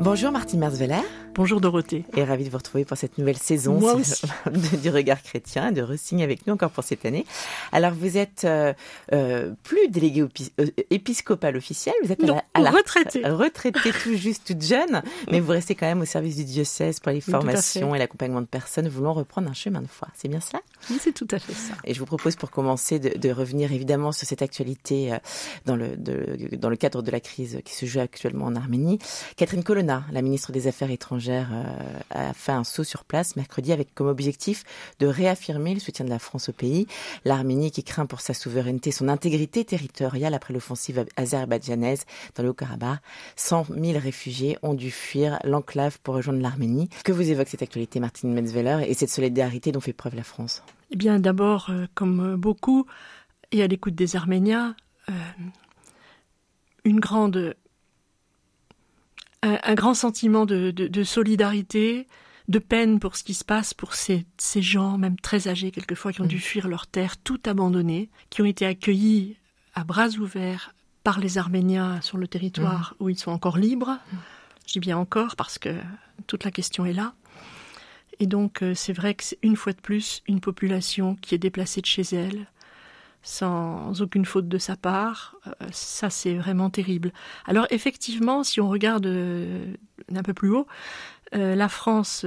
Bonjour Martine Merzveller. Bonjour Dorothée. Et ravie de vous retrouver pour cette nouvelle saison Moi aussi. du regard chrétien, de re-signe avec nous encore pour cette année. Alors vous êtes euh, euh, plus délégué opi- euh, épiscopal officiel, vous êtes à la, à la retraitée. tout juste, toute jeune, mais vous restez quand même au service du diocèse pour les formations et l'accompagnement de personnes voulant reprendre un chemin de foi. C'est bien cela? Oui, c'est tout à fait ça. Et je vous propose pour commencer de, de revenir évidemment sur cette actualité euh, dans le, de- dans le cadre de la crise qui se joue actuellement en Arménie. Catherine Colonna, la ministre des Affaires étrangères, euh, a fait un saut sur place mercredi avec comme objectif de réaffirmer le soutien de la France au pays. L'Arménie qui craint pour sa souveraineté, son intégrité territoriale après l'offensive azerbaïdjanaise dans le Haut-Karabakh. 100 000 réfugiés ont dû fuir l'enclave pour rejoindre l'Arménie. Que vous évoque cette actualité, Martine Metzveller, et cette solidarité dont fait preuve la France? Eh bien, d'abord, euh, comme euh, beaucoup, et à l'écoute des Arméniens, une grande, un, un grand sentiment de, de- de solidarité, de peine pour ce qui se passe pour ces, ces gens, même très âgés quelquefois, qui ont dû fuir leur terre, tout abandonné, qui ont été accueillis à bras ouverts par les Arméniens sur le territoire où ils sont encore libres. Je dis bien encore parce que toute la question est là. Et donc, euh, c'est vrai que c'est une fois de plus une population qui est déplacée de chez elle, sans aucune faute de sa part. Euh, ça, c'est vraiment terrible. Alors, effectivement, si on regarde euh, d'un peu plus haut, euh, la France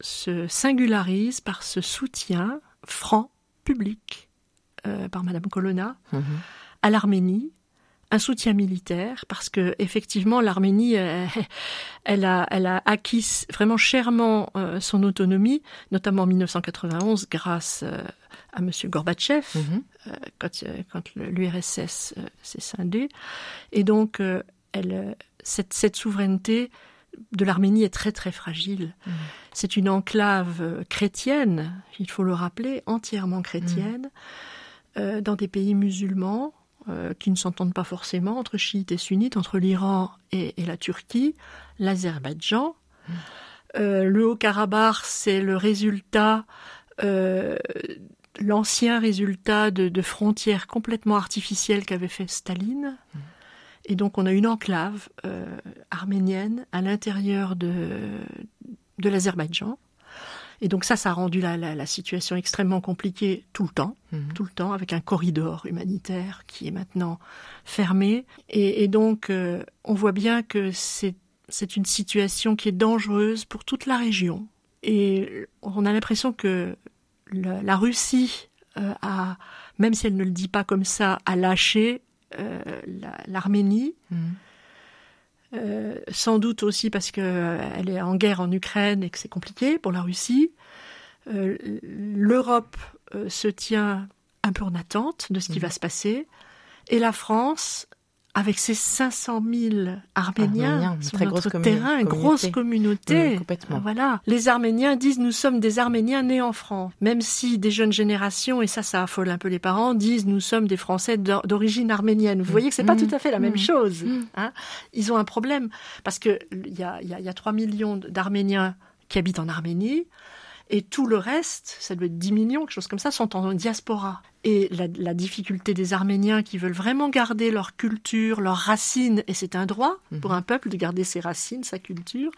se singularise par ce soutien franc, public, par Madame Colonna, à l'Arménie, un soutien militaire, parce que effectivement l'Arménie, elle a, elle a acquis vraiment chèrement son autonomie, notamment en 1991 grâce à Monsieur Gorbatchev, Mhm. euh, quand, euh, quand l'URSS euh, s'est scindé, et donc elle, cette, cette souveraineté de l'Arménie est très très fragile. C'est une enclave chrétienne, il faut le rappeler, entièrement chrétienne, euh, dans des pays musulmans qui ne s'entendent pas forcément entre chiites et sunnites, entre l'Iran et, et la Turquie, l'Azerbaïdjan. Le Haut-Karabakh, c'est le résultat, euh, l'ancien résultat de, de frontières complètement artificielles qu'avait fait Staline. Et donc on a une enclave euh, arménienne à l'intérieur de, de l'Azerbaïdjan. Et donc ça, ça a rendu la, la- la situation extrêmement compliquée tout le temps, Mhm. tout le temps, avec un corridor humanitaire qui est maintenant fermé. Et, et donc euh, on voit bien que c'est une situation qui est dangereuse pour toute la région. Et on a l'impression que la, la Russie euh, a, même si elle ne le dit pas comme ça, a lâché euh, la- l'Arménie. Mhm. Euh, sans doute aussi parce qu'elle est en guerre en Ukraine et que c'est compliqué pour la Russie. L'Europe se tient un peu en attente de ce qui Mhm. va se passer. Et la France, avec ses 500 000 Arméniens, Arméniens, sur très notre grosse terrain, une grosse communauté. Complètement. Voilà. Les Arméniens disent nous sommes des Arméniens nés en France. Même si des jeunes générations, et ça, ça affole un peu les parents, disent nous sommes des Français d'or- d'origine arménienne. Vous voyez que c'est pas Mhm. tout à fait la même Mhm. chose. Hein. Ils ont un problème parce que il y a, y a- y a 3 millions d'Arméniens qui habitent en Arménie. Et tout le reste, ça doit être 10 millions, quelque chose comme ça, sont en diaspora. Et la, la difficulté des Arméniens qui veulent vraiment garder leur culture, leurs racines, et c'est un droit pour un peuple de garder ses racines, sa culture,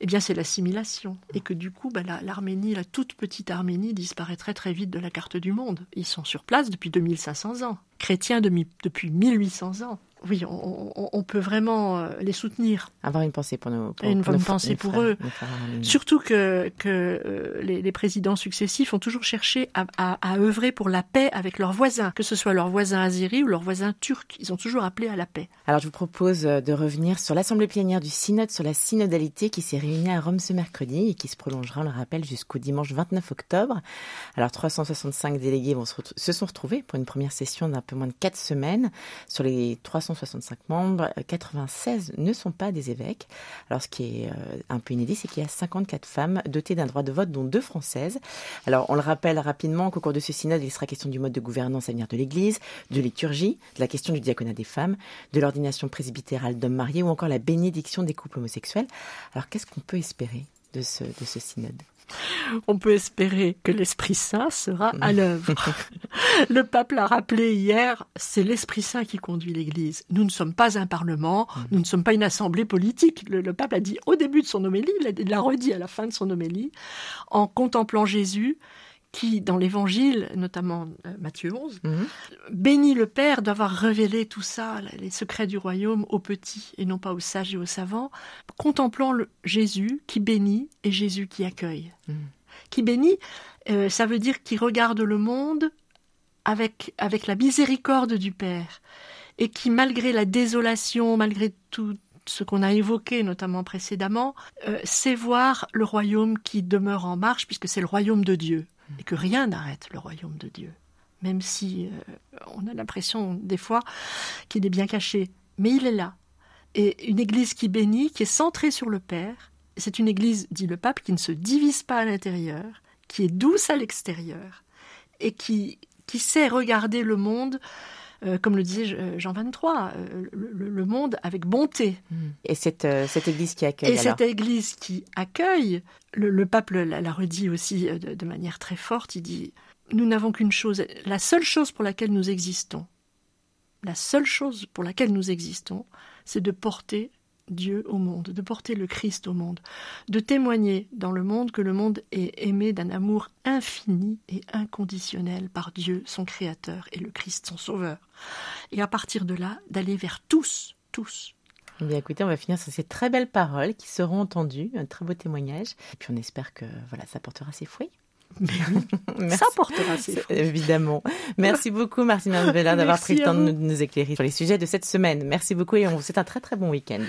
eh bien c'est l'assimilation. Et que du coup, bah, la- l'Arménie, la toute petite Arménie, disparaîtrait très vite de la carte du monde. Ils sont sur place depuis 2500 ans, chrétiens depuis 1800 ans. Oui, on, peut vraiment euh, les soutenir. Avoir une pensée pour nos pour, une pour bonne pensée pour frères- eux. frères. Surtout que, que euh, les, les présidents successifs ont toujours cherché à, à- à œuvrer pour la paix avec leurs voisins, que ce soit leurs voisins azéris ou leurs voisins turcs. Ils ont toujours appelé à la paix. Alors, je vous propose euh, de revenir sur l'Assemblée plénière du Synode sur la synodalité qui s'est réunie à Rome ce mercredi et qui se prolongera, on le rappelle, jusqu'au dimanche 29 octobre. Alors, 365 délégués vont se, sont retrouvés pour une première session d'un peu moins de 4 semaines. Sur les 365 membres, euh, 96 ne sont pas des évêques. Alors, ce qui est euh, un peu inédit, c'est qu'il y a 54 femmes dotées d'un droit de vote, dont deux françaises. Alors, on le rappelle rapidement qu'au cours de ce synode, il sera question du mode de gouvernance à venir de l'Église, de liturgie, de la question du diaconat des femmes, de l'ordination presbytérale d'hommes mariés ou encore la bénédiction des couples homosexuels. Alors, qu'est-ce qu'on peut espérer de ce synode? On peut espérer que l'Esprit Saint sera à l'œuvre. Le pape l'a rappelé hier, c'est l'Esprit Saint qui conduit l'Église. Nous ne sommes pas un parlement, mm. nous ne sommes pas une assemblée politique. Le, pape l'a dit au début de son homélie, il l'a redit à la fin de son homélie, en contemplant Jésus qui, dans l'Évangile, notamment euh, Matthieu 11, mhm. bénit le Père d'avoir révélé tout ça, les secrets du royaume, aux petits et non pas aux sages et aux savants, contemplant le Jésus qui bénit et Jésus qui accueille. Mhm. Qui bénit, euh, ça veut dire qu'il regarde le monde avec, avec la miséricorde du Père et qui, malgré la désolation, malgré tout ce qu'on a évoqué notamment précédemment, euh, sait voir le royaume qui demeure en marche puisque c'est le royaume de Dieu et que rien n'arrête le royaume de Dieu, même si euh, on a l'impression des fois qu'il est bien caché, mais il est là. Et une Église qui bénit, qui est centrée sur le Père, c'est une Église, dit le pape, qui ne se divise pas à l'intérieur, qui est douce à l'extérieur, et qui, qui sait regarder le monde euh, comme le disait Jean 23, euh, le, monde avec bonté. Et cette, cette église qui accueille. Et cette église qui accueille, le, pape l'a redit aussi de, de, manière très forte, il dit, nous n'avons qu'une chose, la seule chose pour laquelle nous existons, la seule chose pour laquelle nous existons, c'est de porter Dieu au monde, de porter le Christ au monde, de témoigner dans le monde que le monde est aimé d'un amour infini et inconditionnel par Dieu, son Créateur, et le Christ, son Sauveur. Et à partir de là, d'aller vers tous, tous. Eh bien, écoutez, on va finir sur ces très belles paroles qui seront entendues, un très beau témoignage. Et puis on espère que voilà, ça portera ses fruits. ça portera ses fruits. Évidemment. Merci beaucoup, Martine Vella, d'avoir pris le temps de nous éclairer sur les sujets de cette semaine. Merci beaucoup et on vous souhaite un très très bon week-end.